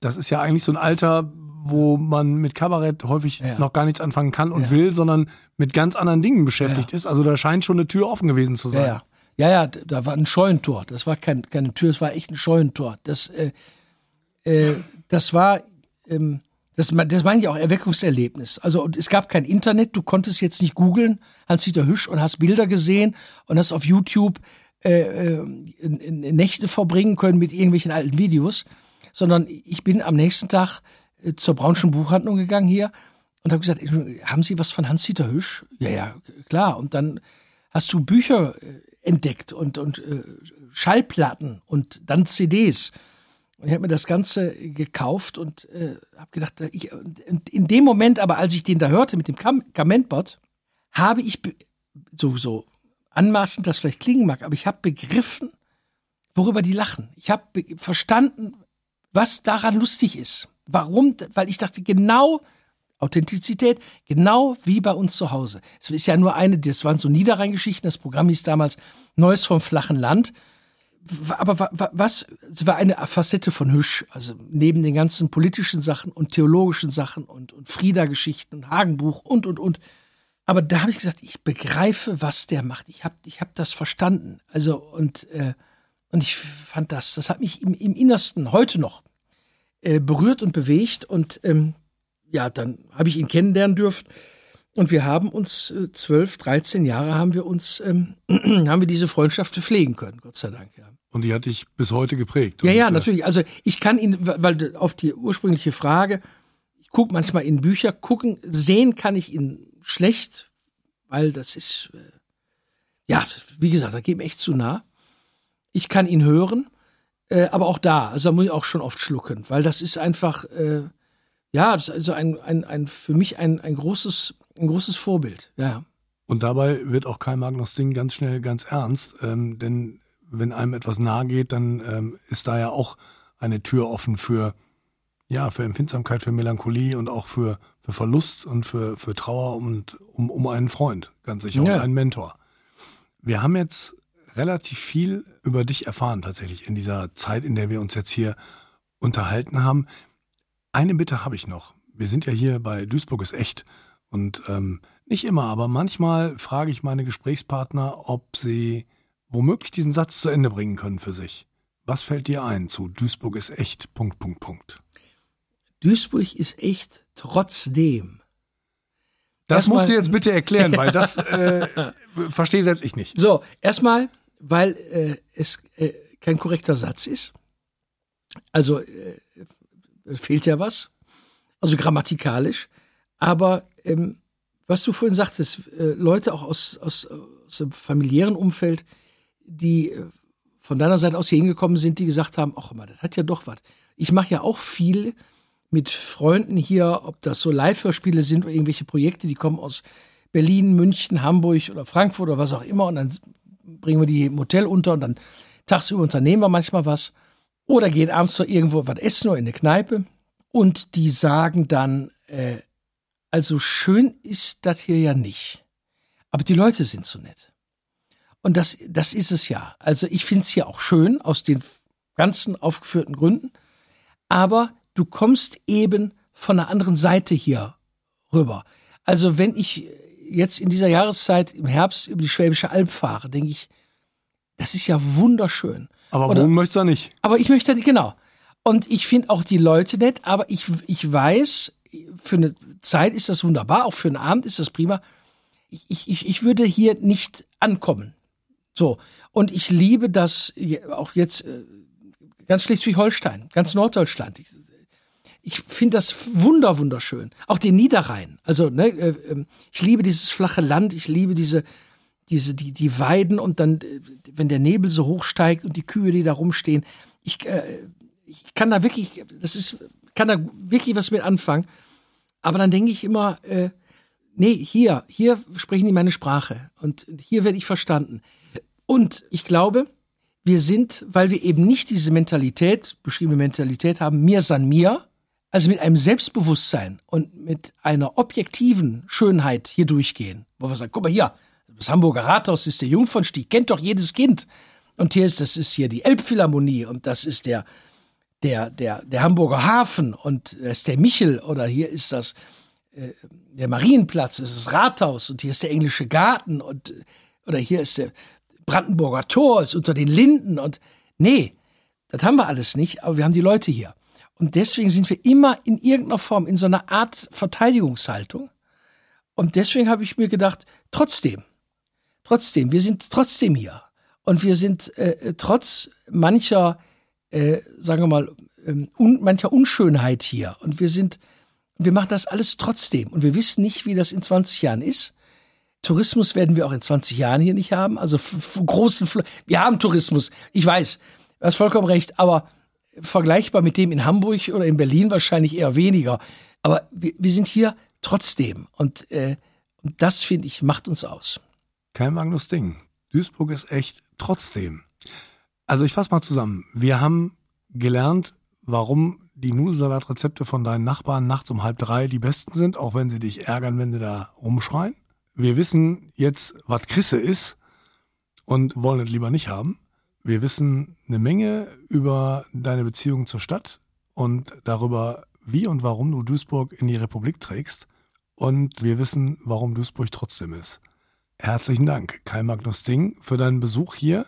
Das ist ja eigentlich so ein Alter, wo man mit Kabarett häufig ja. noch gar nichts anfangen kann und ja. will, sondern mit ganz anderen Dingen beschäftigt ja. ist. Also da scheint schon eine Tür offen gewesen zu sein. Ja, ja, ja, da war ein Scheunentor. Das war kein, keine Tür, das war echt ein Scheunentor. Das, äh, äh, das war, ähm, das, das meine ich auch Erweckungserlebnis. Also es gab kein Internet, du konntest jetzt nicht googeln, Hans-Dieter Hüsch und hast Bilder gesehen und hast auf YouTube äh, äh, Nächte verbringen können mit irgendwelchen alten Videos, sondern ich bin am nächsten Tag äh, zur Braunschen Buchhandlung gegangen hier und habe gesagt, haben Sie was von Hans-Dieter Hüsch? Ja, ja, klar. Und dann hast du Bücher äh, entdeckt und, und äh, Schallplatten und dann CDs. Und ich habe mir das Ganze gekauft und äh, habe gedacht, ich, in dem Moment aber, als ich den da hörte mit dem Kamentbot, habe ich so, so anmaßend das vielleicht klingen mag, aber ich habe begriffen, worüber die lachen. Ich habe verstanden, was daran lustig ist. Warum? Weil ich dachte, genau Authentizität, genau wie bei uns zu Hause. Es ist ja nur eine, das waren so Niederrheingeschichten, das Programm hieß damals Neues vom flachen Land. Aber was, es war eine Facette von Hüsch, also neben den ganzen politischen Sachen und theologischen Sachen und, und Frieda-Geschichten und Hagenbuch und, und, und. Aber da habe ich gesagt, ich begreife, was der macht. Ich habe ich hab das verstanden. Also, und, äh, und ich fand das, das hat mich im, im Innersten heute noch äh, berührt und bewegt. Und ähm, ja, dann habe ich ihn kennenlernen dürfen. Und wir haben uns äh, zwölf, äh, 13 Jahre haben wir uns, ähm, haben wir diese Freundschaft pflegen können, Gott sei Dank, ja. Und die hat dich bis heute geprägt. Ja, ja, äh, natürlich. Also ich kann ihn, weil auf die ursprüngliche Frage, ich gucke manchmal in Bücher, gucken, sehen kann ich ihn schlecht, weil das ist, äh, ja, wie gesagt, da geht mir echt zu nah. Ich kann ihn hören, äh, aber auch da, also da muss ich auch schon oft schlucken, weil das ist einfach, äh, ja, das ist also ein, ein, ein, für mich ein, ein großes, ein großes Vorbild, ja. Und dabei wird auch Karl Magnus Ding ganz schnell ganz ernst, ähm, denn wenn einem etwas nahe geht, dann ähm, ist da ja auch eine Tür offen für, ja, für Empfindsamkeit, für Melancholie und auch für, für Verlust und für, für Trauer und um, um einen Freund, ganz sicher, ja. um einen Mentor. Wir haben jetzt relativ viel über dich erfahren tatsächlich in dieser Zeit, in der wir uns jetzt hier unterhalten haben. Eine Bitte habe ich noch. Wir sind ja hier bei Duisburg ist echt und ähm, nicht immer, aber manchmal frage ich meine Gesprächspartner, ob sie womöglich diesen Satz zu Ende bringen können für sich. Was fällt dir ein zu Duisburg ist echt? Punkt, Punkt, Punkt. Duisburg ist echt trotzdem. Das musst du jetzt bitte erklären, weil das äh, verstehe selbst ich nicht. So, erstmal weil äh, es äh, kein korrekter Satz ist. Also äh, fehlt ja was, also grammatikalisch. Aber ähm, was du vorhin sagtest, äh, Leute auch aus, aus, aus dem familiären Umfeld, die äh, von deiner Seite aus hier hingekommen sind, die gesagt haben, ach mal, das hat ja doch was. Ich mache ja auch viel mit Freunden hier, ob das so Live-Hörspiele sind oder irgendwelche Projekte, die kommen aus Berlin, München, Hamburg oder Frankfurt oder was auch immer. Und dann bringen wir die im Hotel unter und dann tagsüber unternehmen wir manchmal was. Oder gehen abends noch irgendwo was essen oder in eine Kneipe. Und die sagen dann, äh, also schön ist das hier ja nicht. Aber die Leute sind so nett. Und das, das ist es ja. Also ich finde es hier auch schön aus den ganzen aufgeführten Gründen. Aber du kommst eben von einer anderen Seite hier rüber. Also wenn ich jetzt in dieser Jahreszeit im Herbst über die Schwäbische Alb fahre, denke ich, das ist ja wunderschön. Aber Oder, wohnen möchtest du nicht. Aber ich möchte nicht, genau. Und ich finde auch die Leute nett, aber ich, ich weiß, für eine Zeit ist das wunderbar, auch für einen Abend ist das prima. Ich, ich, ich würde hier nicht ankommen. So. Und ich liebe das auch jetzt äh, ganz Schleswig-Holstein, ganz Norddeutschland ich finde das wunder wunderschön. Auch den Niederrhein. Also ne, äh, ähm, ich liebe dieses flache Land. Ich liebe diese diese die die Weiden und dann äh, wenn der Nebel so hoch steigt und die Kühe, die da rumstehen. Ich äh, ich kann da wirklich, das ist kann da wirklich was mit anfangen. Aber dann denke ich immer, äh, nee, hier, hier sprechen die meine Sprache und hier werde ich verstanden. Und ich glaube, wir sind, weil wir eben nicht diese Mentalität, beschriebene Mentalität haben, mir san mir, also mit einem Selbstbewusstsein und mit einer objektiven Schönheit hier durchgehen, wo wir sagen, guck mal hier, das Hamburger Rathaus ist der Jungfernstieg, kennt doch jedes Kind. Und hier ist, das ist hier die Elbphilharmonie und das ist der, der, der, der Hamburger Hafen und das ist der Michel oder hier ist das, äh, der Marienplatz, das ist das Rathaus und hier ist der englische Garten und, oder hier ist der Brandenburger Tor, ist unter den Linden und, nee, das haben wir alles nicht, aber wir haben die Leute hier. Und deswegen sind wir immer in irgendeiner Form in so einer Art Verteidigungshaltung. Und deswegen habe ich mir gedacht, trotzdem, trotzdem, wir sind trotzdem hier. Und wir sind äh, trotz mancher, äh, sagen wir mal, ähm, un, mancher Unschönheit hier. Und wir sind, wir machen das alles trotzdem. Und wir wissen nicht, wie das in 20 Jahren ist. Tourismus werden wir auch in 20 Jahren hier nicht haben. Also großen, Fl wir haben Tourismus. Ich weiß, du hast vollkommen recht. Aber vergleichbar mit dem in Hamburg oder in Berlin wahrscheinlich eher weniger. Aber wir, wir sind hier trotzdem. Und, äh, und das, finde ich, macht uns aus. Kein Magnus Ding. Duisburg ist echt trotzdem. Also ich fasse mal zusammen. Wir haben gelernt, warum die Nudelsalatrezepte von deinen Nachbarn nachts um halb drei die besten sind, auch wenn sie dich ärgern, wenn sie da rumschreien. Wir wissen jetzt, was Krisse ist und wollen es lieber nicht haben. Wir wissen eine Menge über deine Beziehung zur Stadt und darüber, wie und warum du Duisburg in die Republik trägst. Und wir wissen, warum Duisburg trotzdem ist. Herzlichen Dank, Kai Magnus Ding, für deinen Besuch hier.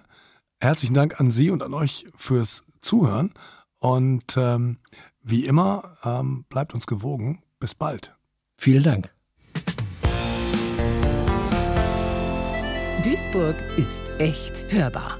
Herzlichen Dank an Sie und an euch fürs Zuhören. Und ähm, wie immer, ähm, bleibt uns gewogen. Bis bald. Vielen Dank. Duisburg ist echt hörbar.